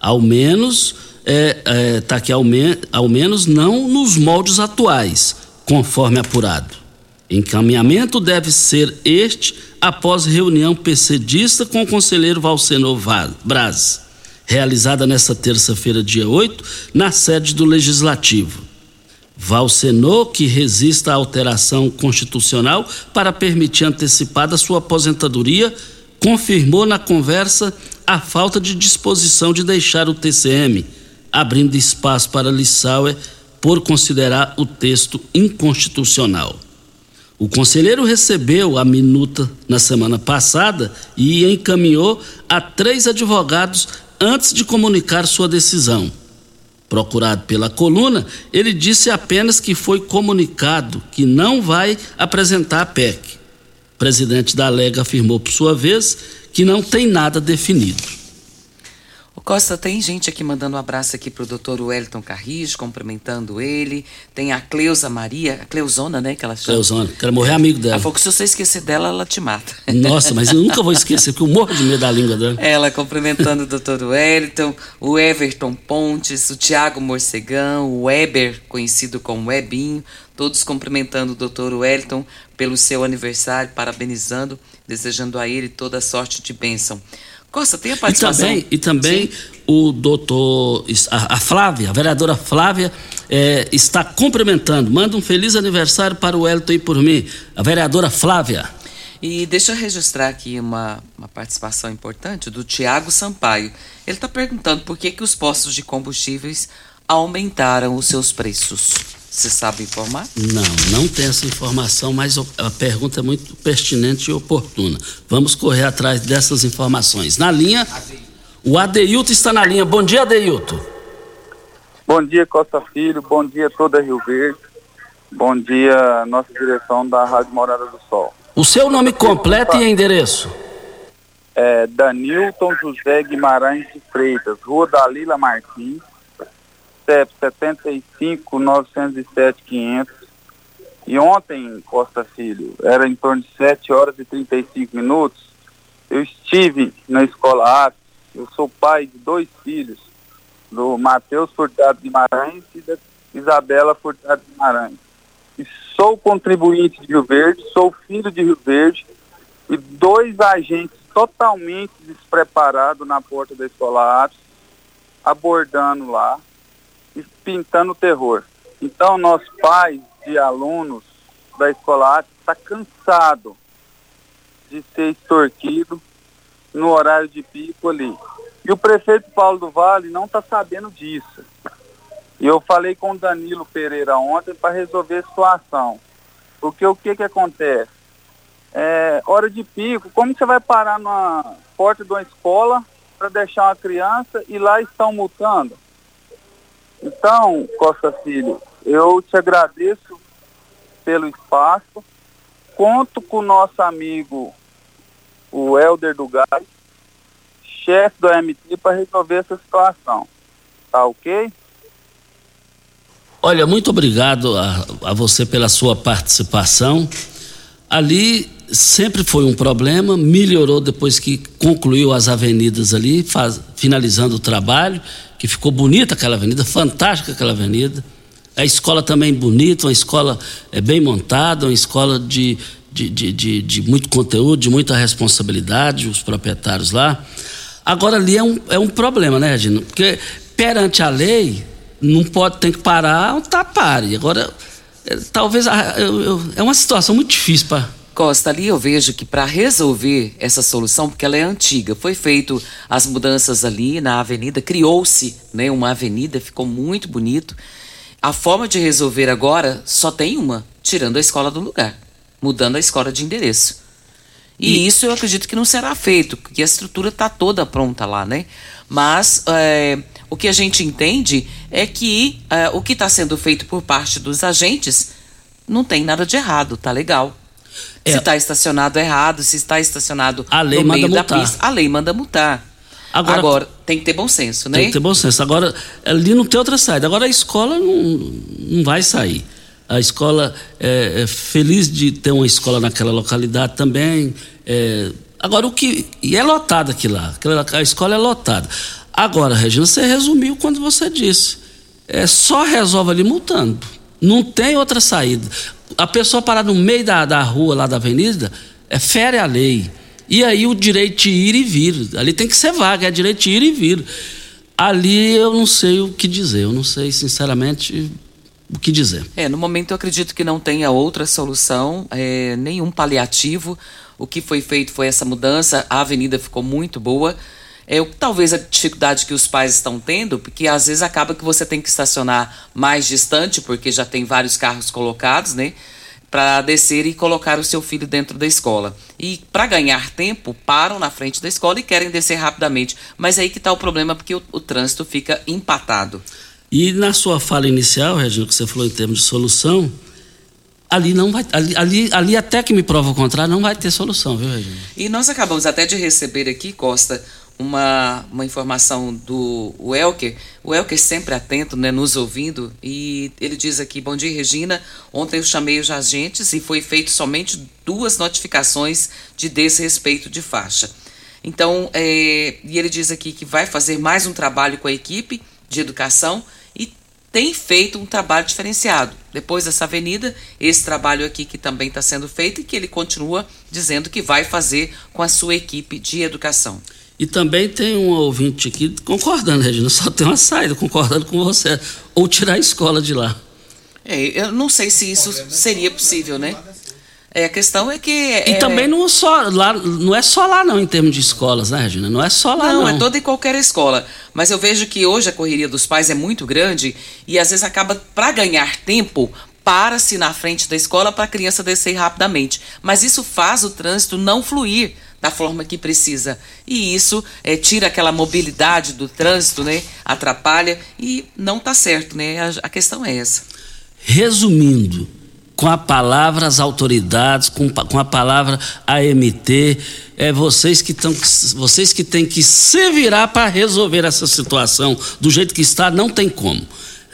Ao menos, é, é, tá aqui, ao, me, ao menos não nos moldes atuais, conforme apurado. Encaminhamento deve ser este após reunião PCdista com o conselheiro Valcenor Braz, realizada nesta terça-feira, dia 8, na sede do Legislativo. Valcenor, que resista à alteração constitucional para permitir antecipada sua aposentadoria, confirmou na conversa a falta de disposição de deixar o TCM, abrindo espaço para Lissauer por considerar o texto inconstitucional. O conselheiro recebeu a minuta na semana passada e encaminhou a três advogados antes de comunicar sua decisão. Procurado pela coluna, ele disse apenas que foi comunicado que não vai apresentar a PEC. O presidente da Lega afirmou, por sua vez, que não tem nada definido. Costa, tem gente aqui mandando um abraço aqui pro doutor Wellington Carris, cumprimentando ele. Tem a Cleusa Maria, a Cleusona, né, que ela chama. Cleusona, quero morrer amigo dela. Ela falou que se você esquecer dela, ela te mata. Nossa, mas eu nunca vou esquecer, porque eu morro de medo da língua dela. Ela cumprimentando o doutor Wellington, o Everton Pontes, o Tiago Morcegão, o Weber, conhecido como Webinho, todos cumprimentando o doutor Wellington pelo seu aniversário, parabenizando, desejando a ele toda sorte de bênção. Costa, tem a E participação? também, e também o doutor, a, a Flávia, a vereadora Flávia, eh, está cumprimentando. Manda um feliz aniversário para o Elton e por mim. A vereadora Flávia. E deixa eu registrar aqui uma, uma participação importante do Tiago Sampaio. Ele está perguntando por que, que os postos de combustíveis aumentaram os seus preços. Você sabe informar? Não, não tem essa informação, mas a pergunta é muito pertinente e oportuna. Vamos correr atrás dessas informações. Na linha, o Adeilton está na linha. Bom dia, Adeilton. Bom dia, Costa Filho. Bom dia, toda Rio Verde. Bom dia, nossa direção da Rádio Morada do Sol. O seu nome completo e endereço? É Danilton José Guimarães de Freitas, Rua Dalila Martins, CEP 75 907 500. E ontem, Costa Filho, era em torno de 7 horas e 35 minutos, eu estive na escola Atos, eu sou pai de dois filhos, do Matheus Furtado Guimarães e da Isabela Furtado Guimarães. E sou contribuinte de Rio Verde, sou filho de Rio Verde, e dois agentes totalmente despreparados na porta da escola Atos, abordando lá pintando terror. Então, nós pais de alunos da escola Atos está cansado de ser extorquido no horário de pico ali. E o prefeito Paulo do Vale não está sabendo disso. E eu falei com o Danilo Pereira ontem para resolver a situação. Porque o que que acontece? É, hora de pico, como você vai parar na porta de uma escola para deixar uma criança e lá estão multando? Então, Costa Filho, eu te agradeço pelo espaço. Conto com o nosso amigo, o Helder do Gás, chefe do MT, para resolver essa situação. Tá ok? Olha, muito obrigado a, a você pela sua participação. Ali sempre foi um problema, melhorou depois que concluiu as avenidas ali, faz- finalizando o trabalho, que ficou bonita aquela avenida, fantástica aquela avenida. A escola também bonita, uma escola é, bem montada, uma escola de, de, de, de, de muito conteúdo, de muita responsabilidade, os proprietários lá. Agora ali é um, é um problema, né, Regina? Porque perante a lei, não pode, tem que parar, tá, pare. Agora, é, talvez eu- eu- é uma situação muito difícil para. Costa, ali eu vejo que para resolver essa solução, porque ela é antiga, foi feito as mudanças ali na avenida, criou-se né, uma avenida, ficou muito bonito. A forma de resolver agora só tem uma, tirando a escola do lugar, mudando a escola de endereço. E, isso eu acredito que não será feito, porque a estrutura está toda pronta lá, né? Mas é, o que a gente entende é que é, o que está sendo feito por parte dos agentes não tem nada de errado, tá legal. Se está estacionado errado, se está estacionado A lei no manda meio da multar. pista, a lei manda multar. Agora- Agora, tem que ter bom senso, né? Tem que ter bom senso. Agora, ali não tem outra saída. Agora a escola não, não vai sair. A escola é, é feliz de ter uma escola naquela localidade também. é. agora o que. E é lotado aqui lá. A escola é lotada. Agora, Regina, você resumiu quando você disse. É só resolve ali multando. Não tem outra saída. A pessoa parar no meio da, da rua lá da avenida é fere a lei. E aí o direito de ir e vir. Ali tem que ser vaga, é direito de ir e vir. Ali eu não sei o que dizer. Eu não sei, sinceramente, o que dizer. É, no momento eu acredito que não tenha outra solução, é, nenhum paliativo. O que foi feito foi essa mudança, a avenida ficou muito boa. É, o- talvez a dificuldade que os pais estão tendo, porque às vezes acaba que você tem que estacionar mais distante, porque já tem vários carros colocados, né? Para descer e colocar o seu filho dentro da escola. E para ganhar tempo, param na frente da escola e querem descer rapidamente. Mas aí que está o problema, porque o, o trânsito fica empatado. E na sua fala inicial, Regina, que você falou em termos de solução, ali não vai. Ali, ali, ali até que me prova o contrário, não vai ter solução, viu, Regina? E nós acabamos até de receber aqui, Costa, uma, uma informação do Welker. O Welker sempre atento, né, nos ouvindo, e ele diz aqui: Bom dia, Regina. Ontem eu chamei os agentes e foi feito somente duas notificações de desrespeito de faixa. Então, é, e ele diz aqui que vai fazer mais um trabalho com a equipe de educação e tem feito um trabalho diferenciado. Depois dessa avenida, esse trabalho aqui que também está sendo feito e que ele continua dizendo que vai fazer com a sua equipe de educação. E também tem um ouvinte aqui concordando, Regina, só tem uma saída concordando com você, ou tirar a escola de lá. É, eu não sei se isso seria possível, né? É, a questão é que. E é, também não, só lá, não é só lá, não, em termos de escolas, né, Regina? Não é só lá, não. não. é toda e qualquer escola. Mas eu vejo que hoje a correria dos pais é muito grande e às vezes acaba, para ganhar tempo, para-se na frente da escola para a criança descer rapidamente. Mas isso faz o trânsito não fluir da forma que precisa. E isso é, tira aquela mobilidade do trânsito, né? Atrapalha e não está certo, né? A, a questão é essa. Resumindo, com a palavra as autoridades, com, com a palavra AMT, é vocês que estão, vocês que têm que se virar para resolver essa situação. Do jeito que está, não tem como.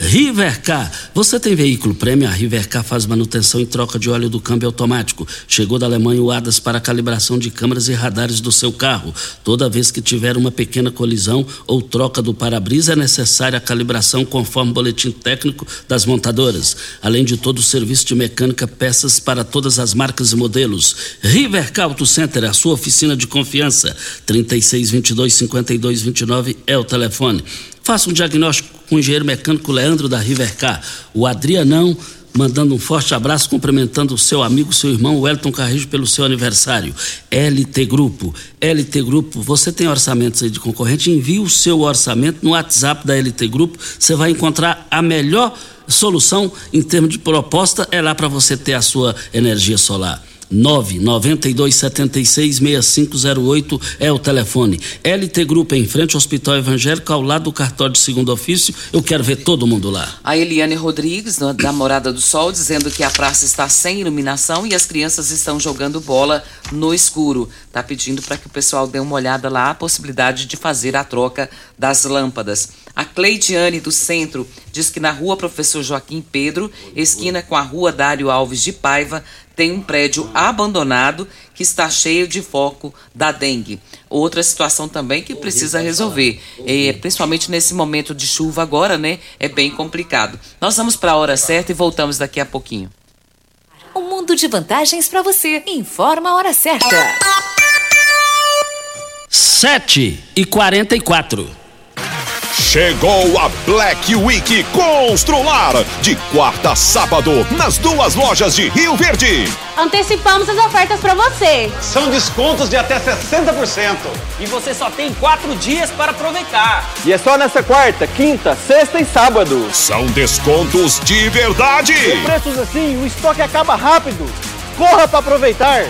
Rivercar. Você tem veículo prêmio? A Rivercar faz manutenção e troca de óleo do câmbio automático. Chegou da Alemanha o ADAS para calibração de câmeras e radares do seu carro. Toda vez que tiver uma pequena colisão ou troca do para-brisa, é necessária a calibração conforme o boletim técnico das montadoras. Além de todo o serviço de mecânica, peças para todas as marcas e modelos. Rivercar Auto Center, a sua oficina de confiança. 3622 5229 é o telefone. Faça um diagnóstico com o engenheiro mecânico Leandro da Rivercar. O Adrianão mandando um forte abraço, cumprimentando o seu amigo, seu irmão Wellington Carrijo pelo seu aniversário. LT Grupo. LT Grupo, você tem orçamentos aí de concorrente? Envie o seu orçamento no WhatsApp da LT Grupo. Você vai encontrar a melhor solução em termos de proposta. É lá para você ter a sua energia solar. 992766508 é o telefone. LT Grupo em frente ao Hospital Evangélico, ao lado do cartório de segundo ofício. Eu quero ver todo mundo lá. A Eliane Rodrigues, da Morada do Sol, dizendo que a praça está sem iluminação e as crianças estão jogando bola no escuro. Tá pedindo para que o pessoal dê uma olhada lá a possibilidade de fazer a troca das lâmpadas. A Cleidiane do Centro diz que na rua Professor Joaquim Pedro, esquina com a rua Dário Alves de Paiva, tem um prédio abandonado que está cheio de foco da dengue. Outra situação também que precisa resolver, é, principalmente nesse momento de chuva agora, né? É bem complicado. Nós vamos para a hora certa e voltamos daqui a pouquinho. Um mundo de vantagens para você. Informa a hora certa. 7 e 44 Chegou a Black Week Constrular, de quarta a sábado, nas duas lojas de Rio Verde. Antecipamos as ofertas para você. São descontos de até 60%. E você só tem quatro dias para aproveitar. E é só nessa quarta, quinta, sexta e sábado. São descontos de verdade. Com preços assim, o estoque acaba rápido. Corra para aproveitar.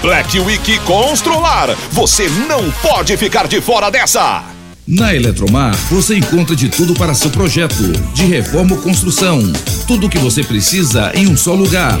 Black Week Constrular, você não pode ficar de fora dessa. Na Eletromar, você encontra de tudo para seu projeto, de reforma ou construção. Tudo o que você precisa em um só lugar.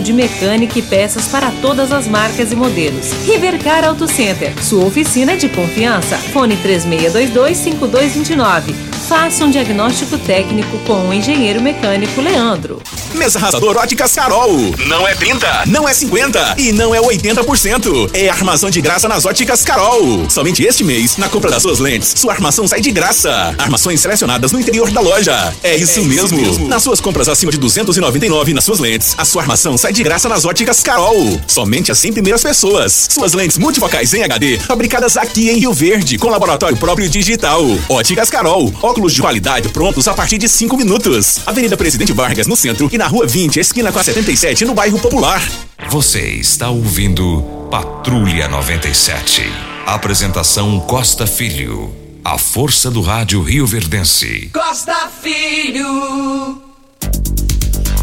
de mecânica e peças para todas as marcas e modelos. Rivercar Auto Center, sua oficina de confiança. Fone 3622-5229. Faça um diagnóstico técnico com o engenheiro mecânico Leandro. Mesa Arrasador Óticas Carol. Não é 30, não é 50 e não é 80%. É armação de graça nas Óticas Carol. Somente este mês, na compra das suas lentes, sua armação sai de graça. Armações selecionadas no interior da loja. É isso, é mesmo. isso mesmo. Nas suas compras acima de 299 nas suas lentes, a sua armação sai de graça nas Óticas Carol. Somente as 100 primeiras pessoas. Suas lentes multifocais em HD, fabricadas aqui em Rio Verde, com laboratório próprio digital. Óticas Carol. Óculos de qualidade prontos a partir de 5 minutos. Avenida Presidente Vargas, no centro, e na Rua 20, esquina com a 77, no bairro Popular. Você está ouvindo Patrulha 97. Apresentação Costa Filho. A força do rádio Rio Verdense. Costa Filho.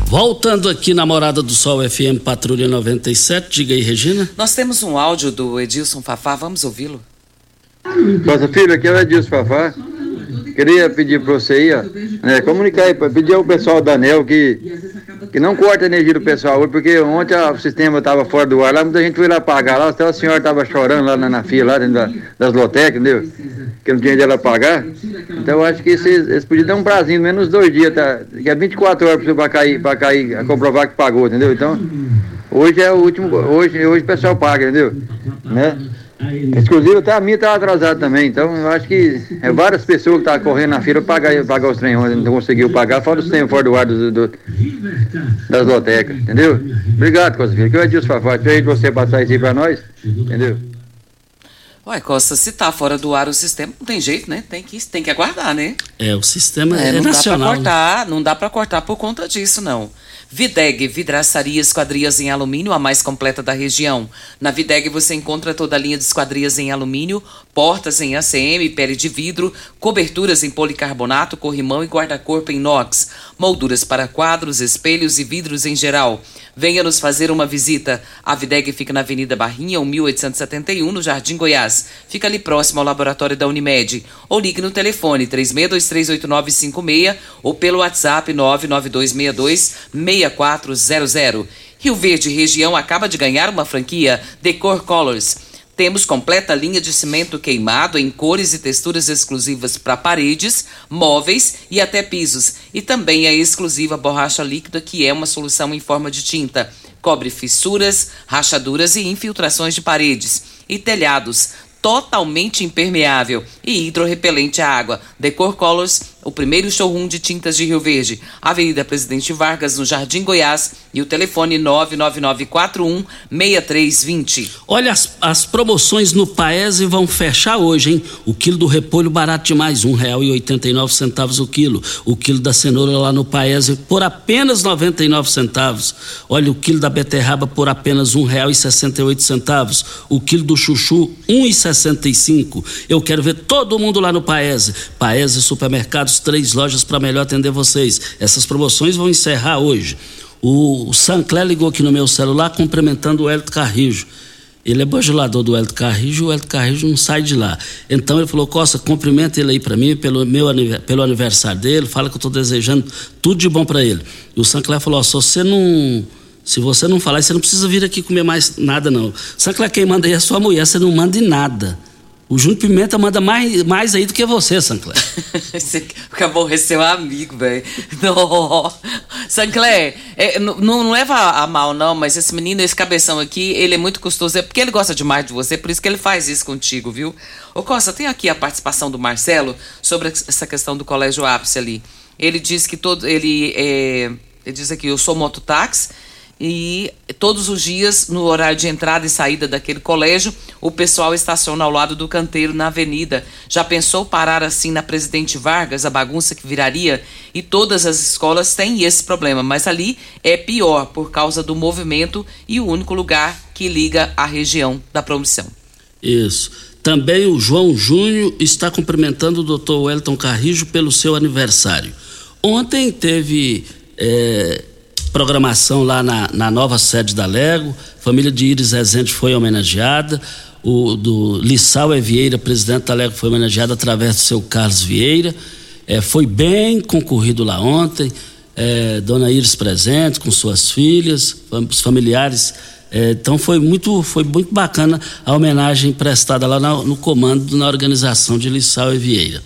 Voltando aqui na Morada do Sol FM Patrulha 97, diga aí, Regina. Nós temos um áudio do Edilson Fafá, vamos ouvi-lo. Costa Filho, aqui é o Edilson Fafá. Queria pedir para você aí, ó, né, comunicar aí, pedir ao pessoal da ANEL que, que não corta a energia do pessoal hoje, porque ontem o sistema estava fora do ar lá, muita gente foi lá pagar lá, até a senhora estava chorando lá na, na fila, lá dentro da, das lotecas, entendeu? Que não tinha dela pagar. Então eu acho que eles podiam dar um prazinho, menos dois dias, tá? Que é 24 horas para cair, para cair, comprovar que pagou, entendeu? Então, hoje é o último, hoje, hoje o pessoal paga, entendeu? Né? Inclusive até a minha estava atrasada também, então eu acho que é várias pessoas que estavam correndo na fila para pagar, pagar os trem não conseguiu pagar, fora os trem fora do ar do, do, das lotecas, entendeu? Obrigado, Costa Filho, que eu disse Fafá, de você passar isso aí para nós, entendeu? Ué, Costa, se tá fora do ar o sistema, não tem jeito, né? Tem que, tem que aguardar, né? É, o sistema é, é não nacional. Dá pra cortar, não dá para cortar por conta disso, não. Videg, vidraçaria esquadrias em alumínio, a mais completa da região. Na Videg você encontra toda a linha de esquadrias em alumínio, portas em ACM, pele de vidro, coberturas em policarbonato, corrimão e guarda-corpo em inox, molduras para quadros, espelhos e vidros em geral. Venha nos fazer uma visita. A Videg fica na Avenida Barrinha, 1871, no Jardim Goiás. Fica ali próximo ao laboratório da Unimed. Ou ligue no telefone 36238956 ou pelo WhatsApp 99262 6400. Rio Verde Região acaba de ganhar uma franquia Decor Colors. Temos completa linha de cimento queimado em cores e texturas exclusivas para paredes, móveis e até pisos. E também a exclusiva borracha líquida, que é uma solução em forma de tinta. Cobre fissuras, rachaduras e infiltrações de paredes e telhados totalmente impermeável e hidrorrepelente à água. Decor Colors, o primeiro showroom de tintas de Rio Verde. Avenida Presidente Vargas, no Jardim Goiás. E o telefone 99941 6320. Olha, as, as promoções no Paese vão fechar hoje, hein? O quilo do repolho barato demais, nove centavos o quilo. O quilo da cenoura lá no Paese por apenas noventa e nove centavos. Olha, o quilo da beterraba por apenas oito centavos. O quilo do chuchu, um e 65. Eu quero ver todo mundo lá no Paese. Paese Supermercados, três lojas para melhor atender vocês. Essas promoções vão encerrar hoje. O Sancler ligou aqui no meu celular cumprimentando o Hélio Carrijo. Ele é bajulador do Hélio Carrijo, o Hélio Carrijo não sai de lá. Então ele falou, Costa, cumprimenta ele aí para mim, pelo, meu, pelo aniversário dele, fala que eu estou desejando tudo de bom para ele. E o Sancler falou, se você não... Se você não falar, você não precisa vir aqui comer mais nada, não. Sancler, quem manda aí é sua mulher, você não manda em nada. O Júnior Pimenta manda mais, mais aí do que você, Sancler. Você acabou de ser um amigo, velho. Sancler, é, não, não leva a mal, não, mas esse menino, esse cabeção aqui, ele é muito custoso. É porque ele gosta demais de você, por isso que ele faz isso contigo, viu? Ô Costa, tem aqui a participação do Marcelo sobre essa questão do colégio ápice ali. Ele diz que todo. Ele, é, ele diz aqui, eu sou mototáxi e todos os dias, no horário de entrada e saída daquele colégio, o pessoal estaciona ao lado do canteiro na avenida. Já pensou parar assim na Presidente Vargas, a bagunça que viraria? E todas as escolas têm esse problema, mas ali é pior por causa do movimento e o único lugar que liga a região da promissão. Isso. Também o João Júnior está cumprimentando o doutor Wellington Carrijo pelo seu aniversário. Ontem teve é, programação lá na, na, nova sede da Lego, família de Iris Rezende foi homenageada, o do Lissau e Vieira, presidente da Lego, foi homenageado através do seu Carlos Vieira. É, foi bem concorrido lá ontem, é, Dona Iris presente com suas filhas, os familiares é, então foi muito, foi muito bacana a homenagem prestada lá no, no comando, na organização de Lissau e Vieira.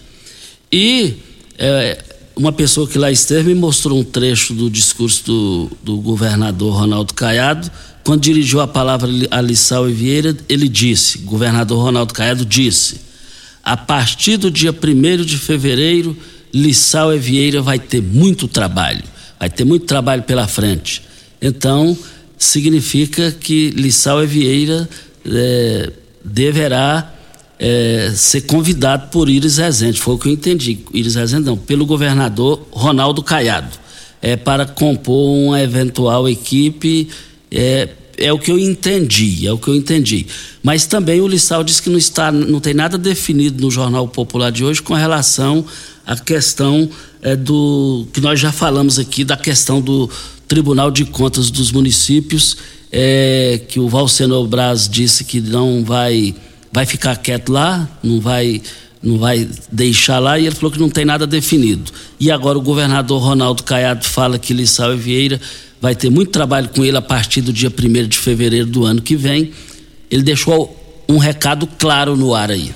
E é, uma pessoa que lá esteve me mostrou um trecho do discurso do, do governador Ronaldo Caiado. Quando dirigiu a palavra a Lissau e Vieira, ele disse: governador Ronaldo Caiado disse, a partir do dia 1 de fevereiro, Lissau e Vieira vai ter muito trabalho, vai ter muito trabalho pela frente. Então, significa que Lissau e Vieira é, deverá é, ser convidado por Iris Rezende, foi o que eu entendi. Iris Rezende não, pelo governador Ronaldo Caiado, é, para compor uma eventual equipe. É, é o que eu entendi, é o que eu entendi. Mas também o Lissau disse que não está, não tem nada definido no Jornal Popular de hoje com relação à questão é, do que nós já falamos aqui da questão do Tribunal de Contas dos Municípios, é, que o Valceno Braz disse que não vai, vai ficar quieto lá, não vai, não vai deixar lá, e ele falou que não tem nada definido. E agora o governador Ronaldo Caiado fala que Lissau e Vieira vai ter muito trabalho com ele a partir do dia 1 de fevereiro do ano que vem. Ele deixou um recado claro no ar aí.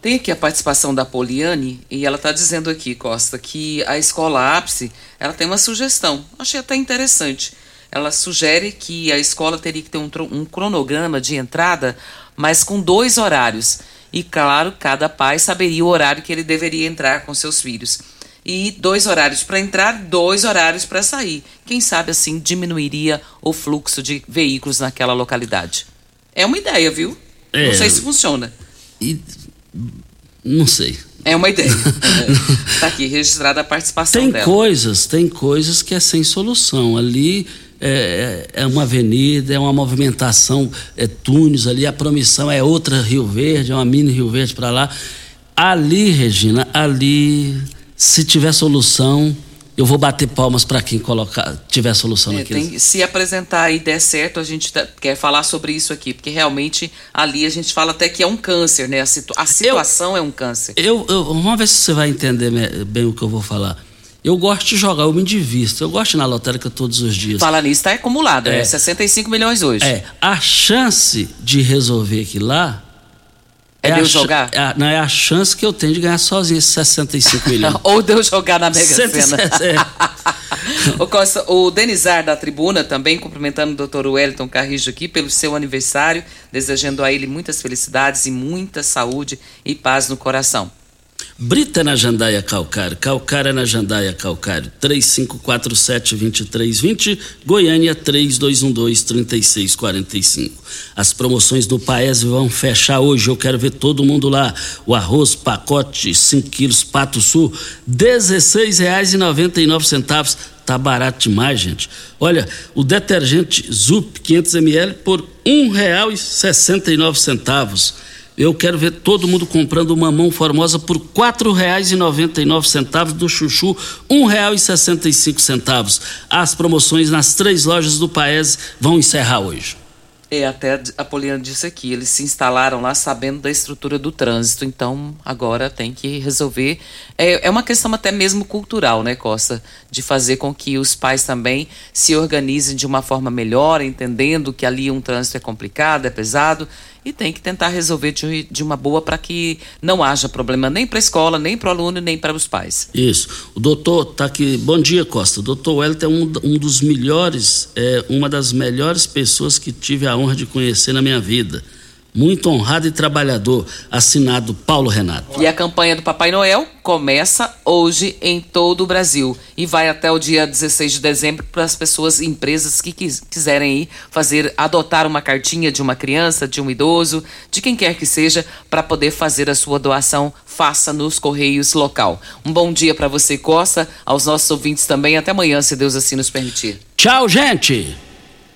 Tem aqui a participação da Poliane e ela está dizendo aqui, Costa, que a escola ápice ela tem uma sugestão. Achei até interessante. Ela sugere que a escola teria que ter um, um cronograma de entrada, mas com dois horários. E claro, cada pai saberia o horário que ele deveria entrar com seus filhos. E dois horários para entrar, dois horários para sair. Quem sabe assim diminuiria o fluxo de veículos naquela localidade. É uma ideia, viu? É, Não sei se funciona. E não sei. É uma ideia. Está aqui registrada a participação tem dela. Tem coisas, tem coisas que é sem solução. Ali é, é, uma avenida, é uma movimentação, é túneis ali, a promissão é outra Rio Verde, é uma mini Rio Verde para lá. Ali, Regina, ali, se tiver solução, eu vou bater palmas para quem colocar, tiver solução é, naquilo. se apresentar e der certo, a gente tá, quer falar sobre isso aqui, porque realmente ali a gente fala até que é um câncer, né? A, situ, a situação eu, é um câncer. Eu, eu, vamos ver se você vai entender bem o que eu vou falar. Eu gosto de jogar, eu me divisto. Eu gosto de ir na lotérica todos os dias. Fala nisso, está acumulado, é, é 65 milhões hoje. É, a chance de resolver aquilo lá é, é Deus jogar? É, não, é a chance que eu tenho de ganhar sozinho esses 65 milhões. Ou Deus jogar na Mega Sena. o, Costa, o Denizar da tribuna também cumprimentando o doutor Wellington Carrijo aqui pelo seu aniversário, desejando a ele muitas felicidades e muita saúde e paz no coração. Brita na Jandaia Calcário, Calcário na Jandaia Calcário, 3547-2320, Goiânia 3212-3645. As promoções do Paes vão fechar hoje, eu quero ver todo mundo lá. O arroz, pacote 5 quilos, Pato Sul, R$16,99. Tá barato demais, gente. Olha, o detergente Zup 500 ml por R$ 1,69 eu quero ver todo mundo comprando mamão formosa por R$ 4,99 do chuchu, R$ 1,65. As promoções nas três lojas do Paese vão encerrar hoje. É, até a Poliana disse aqui, eles se instalaram lá sabendo da estrutura do trânsito, então agora tem que resolver. É, é uma questão até mesmo cultural, né, Costa? De fazer com que os pais também se organizem de uma forma melhor, entendendo que ali um trânsito é complicado, é pesado, e tem que tentar resolver de, de uma boa para que não haja problema nem para a escola, nem para o aluno, nem para os pais. Isso. O doutor está aqui. Bom dia, Costa. O doutor Wellington é um, um dos melhores, é, uma das melhores pessoas que tive a honra de conhecer na minha vida. Muito honrado e trabalhador. Assinado Paulo Renato. E a campanha do Papai Noel começa hoje em todo o Brasil e vai até o dia 16 de dezembro para as pessoas, empresas que quis, quiserem ir fazer, adotar uma cartinha de uma criança, de um idoso, de quem quer que seja, para poder fazer a sua doação, faça nos Correios local. Um bom dia para você, Costa, aos nossos ouvintes também. Até amanhã, se Deus assim nos permitir. Tchau, gente!